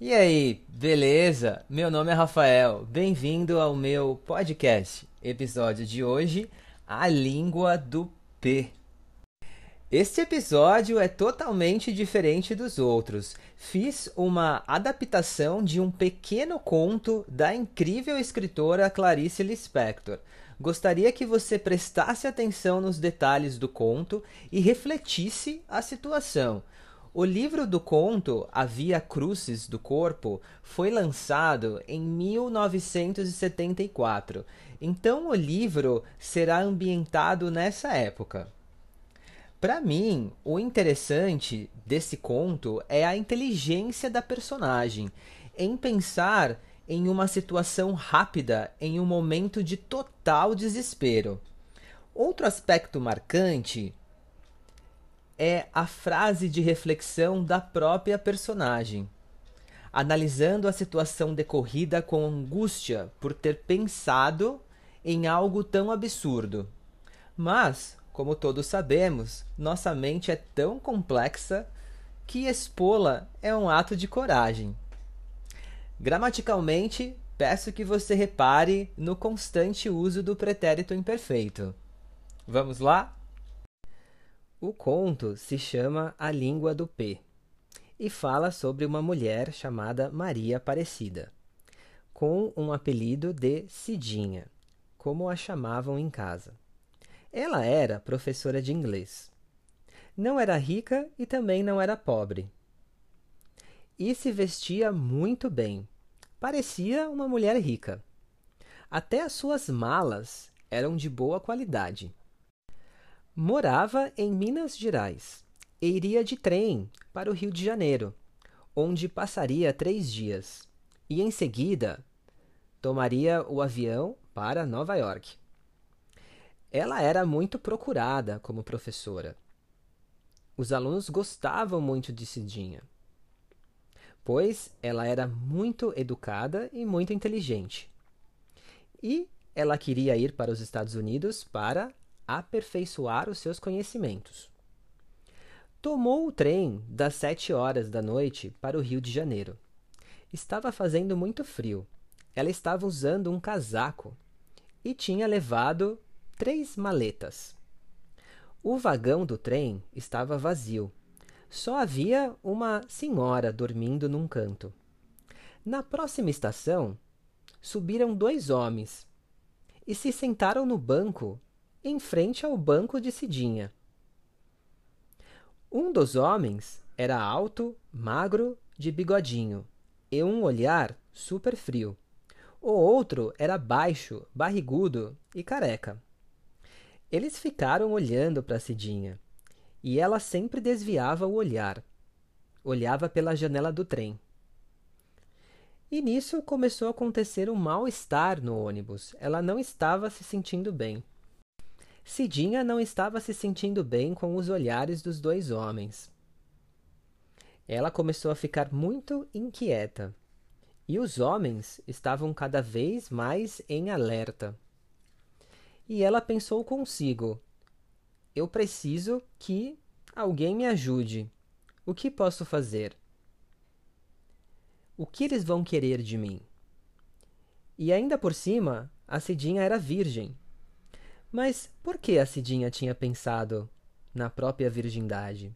E aí, beleza? Meu nome é Rafael. Bem-vindo ao meu podcast. Episódio de hoje: A Língua do P. Este episódio é totalmente diferente dos outros. Fiz uma adaptação de um pequeno conto da incrível escritora Clarice Lispector. Gostaria que você prestasse atenção nos detalhes do conto e refletisse a situação. O livro do conto A Via Crucis do Corpo foi lançado em 1974, então o livro será ambientado nessa época. Para mim, o interessante desse conto é a inteligência da personagem em pensar em uma situação rápida em um momento de total desespero. Outro aspecto marcante é a frase de reflexão da própria personagem, analisando a situação decorrida com angústia por ter pensado em algo tão absurdo. Mas, como todos sabemos, nossa mente é tão complexa que expô-la é um ato de coragem. Gramaticalmente, peço que você repare no constante uso do pretérito imperfeito. Vamos lá? O conto se chama A Língua do P e fala sobre uma mulher chamada Maria Aparecida, com um apelido de Cidinha, como a chamavam em casa. Ela era professora de inglês. Não era rica e também não era pobre. E se vestia muito bem. Parecia uma mulher rica. Até as suas malas eram de boa qualidade. Morava em Minas Gerais e iria de trem para o Rio de Janeiro, onde passaria três dias, e em seguida tomaria o avião para Nova York. Ela era muito procurada como professora. Os alunos gostavam muito de Cidinha, pois ela era muito educada e muito inteligente. E ela queria ir para os Estados Unidos para aperfeiçoar os seus conhecimentos. Tomou o trem das sete horas da noite para o Rio de Janeiro. Estava fazendo muito frio. Ela estava usando um casaco e tinha levado três maletas. O vagão do trem estava vazio. Só havia uma senhora dormindo num canto. Na próxima estação, subiram dois homens e se sentaram no banco em frente ao banco de Cidinha. Um dos homens era alto, magro, de bigodinho e um olhar super frio. O outro era baixo, barrigudo e careca. Eles ficaram olhando para Cidinha e ela sempre desviava o olhar. Olhava pela janela do trem. E nisso começou a acontecer um mal-estar no ônibus. Ela não estava se sentindo bem. Cidinha não estava se sentindo bem com os olhares dos dois homens. Ela começou a ficar muito inquieta. E os homens estavam cada vez mais em alerta. E ela pensou consigo: Eu preciso que alguém me ajude. O que posso fazer? O que eles vão querer de mim? E ainda por cima, a Cidinha era virgem. Mas por que a Cidinha tinha pensado na própria virgindade?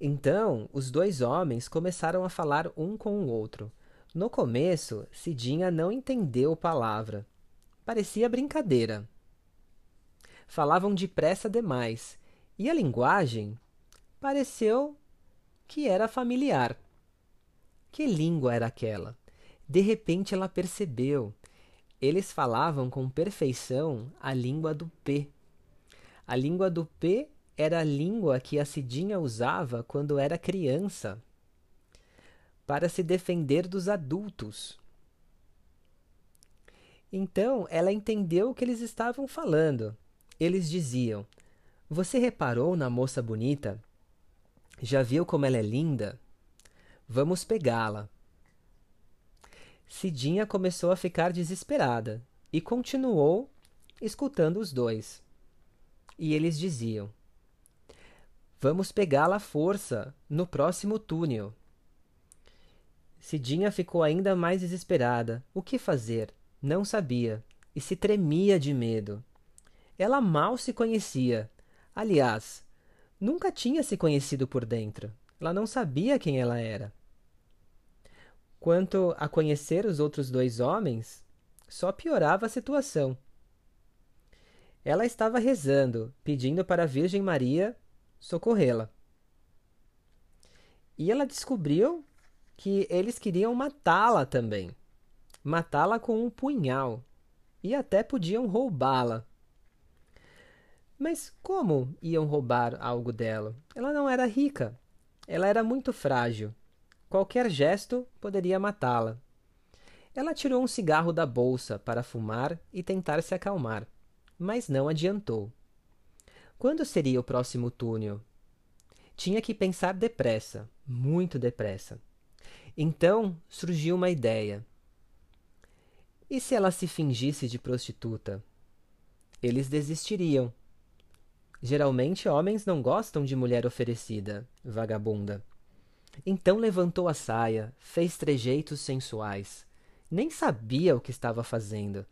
Então, os dois homens começaram a falar um com o outro. No começo, Cidinha não entendeu palavra. Parecia brincadeira. Falavam depressa demais, e a linguagem pareceu que era familiar. Que língua era aquela? De repente ela percebeu eles falavam com perfeição a língua do P. A língua do P era a língua que a Cidinha usava quando era criança para se defender dos adultos. Então ela entendeu o que eles estavam falando. Eles diziam: Você reparou na moça bonita? Já viu como ela é linda? Vamos pegá-la. Cidinha começou a ficar desesperada e continuou escutando os dois. E eles diziam: Vamos pegá-la à força no próximo túnel. Cidinha ficou ainda mais desesperada. O que fazer? Não sabia e se tremia de medo. Ela mal se conhecia. Aliás, nunca tinha se conhecido por dentro. Ela não sabia quem ela era. Quanto a conhecer os outros dois homens, só piorava a situação. Ela estava rezando, pedindo para a Virgem Maria socorrê-la. E ela descobriu que eles queriam matá-la também. Matá-la com um punhal. E até podiam roubá-la. Mas como iam roubar algo dela? Ela não era rica. Ela era muito frágil. Qualquer gesto poderia matá-la. Ela tirou um cigarro da bolsa para fumar e tentar se acalmar, mas não adiantou. Quando seria o próximo túnel? Tinha que pensar depressa, muito depressa. Então surgiu uma ideia. E se ela se fingisse de prostituta? Eles desistiriam. Geralmente homens não gostam de mulher oferecida, vagabunda. Então levantou a saia, fez trejeitos sensuais. Nem sabia o que estava fazendo.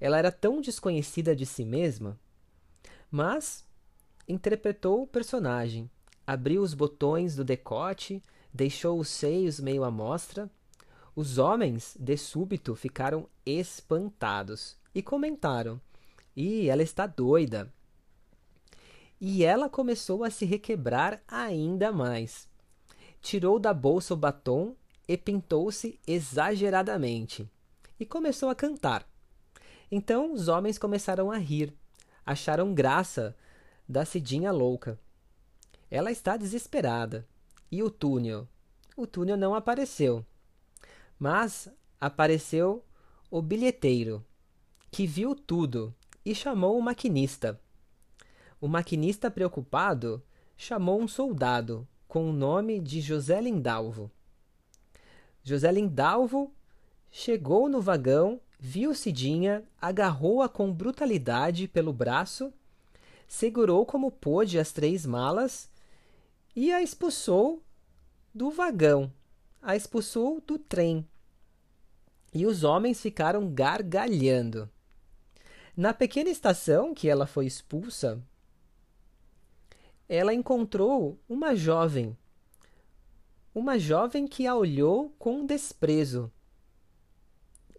Ela era tão desconhecida de si mesma. Mas interpretou o personagem, abriu os botões do decote, deixou os seios meio à mostra. Os homens, de súbito, ficaram espantados e comentaram: "E ela está doida!" E ela começou a se requebrar ainda mais. Tirou da bolsa o batom e pintou-se exageradamente e começou a cantar. Então os homens começaram a rir, acharam graça da Cidinha louca. Ela está desesperada. E o túnel? O túnel não apareceu. Mas apareceu o bilheteiro, que viu tudo e chamou o maquinista. O maquinista, preocupado, chamou um soldado com o nome de José Lindalvo. José Lindalvo chegou no vagão, viu Cidinha, agarrou-a com brutalidade pelo braço, segurou como pôde as três malas e a expulsou do vagão, a expulsou do trem. E os homens ficaram gargalhando. Na pequena estação que ela foi expulsa, ela encontrou uma jovem. Uma jovem que a olhou com desprezo.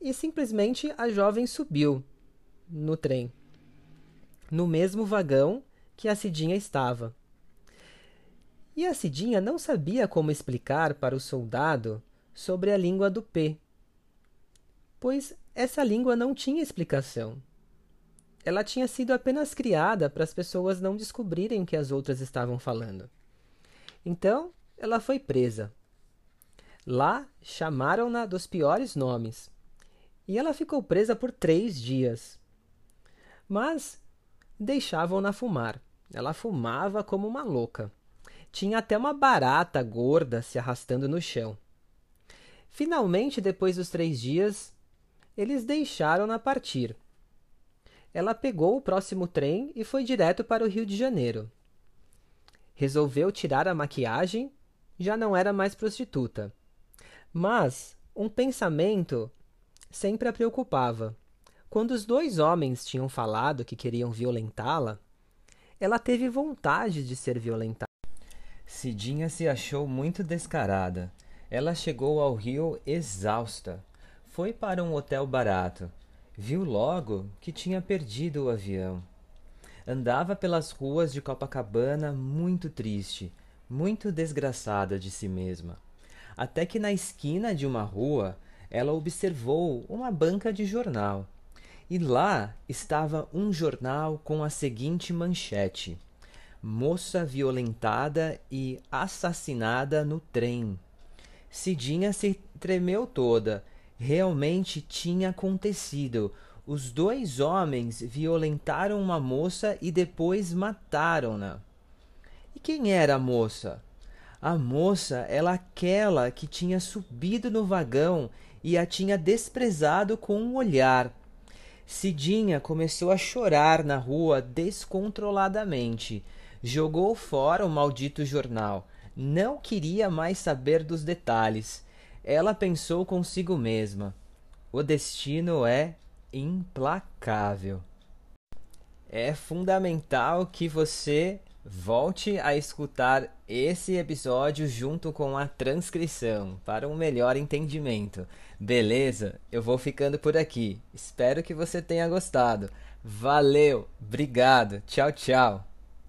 E simplesmente a jovem subiu no trem, no mesmo vagão que a Cidinha estava. E a Cidinha não sabia como explicar para o soldado sobre a língua do P, pois essa língua não tinha explicação. Ela tinha sido apenas criada para as pessoas não descobrirem o que as outras estavam falando. Então, ela foi presa. Lá chamaram-na dos piores nomes. E ela ficou presa por três dias. Mas deixavam-na fumar. Ela fumava como uma louca. Tinha até uma barata gorda se arrastando no chão. Finalmente, depois dos três dias, eles deixaram-na partir. Ela pegou o próximo trem e foi direto para o Rio de Janeiro. Resolveu tirar a maquiagem, já não era mais prostituta. Mas um pensamento sempre a preocupava. Quando os dois homens tinham falado que queriam violentá-la, ela teve vontade de ser violentada. Cidinha se achou muito descarada. Ela chegou ao Rio exausta. Foi para um hotel barato. Viu logo que tinha perdido o avião. Andava pelas ruas de Copacabana muito triste, muito desgraçada de si mesma. Até que na esquina de uma rua ela observou uma banca de jornal. E lá estava um jornal com a seguinte manchete: moça violentada e assassinada no trem. Cidinha se tremeu toda. Realmente tinha acontecido. Os dois homens violentaram uma moça e depois mataram-na. E quem era a moça? A moça era aquela que tinha subido no vagão e a tinha desprezado com um olhar. Cidinha começou a chorar na rua descontroladamente Jogou fora o maldito jornal. Não queria mais saber dos detalhes. Ela pensou consigo mesma: o destino é implacável. É fundamental que você volte a escutar esse episódio junto com a transcrição para um melhor entendimento. Beleza? Eu vou ficando por aqui. Espero que você tenha gostado. Valeu, obrigado, tchau, tchau.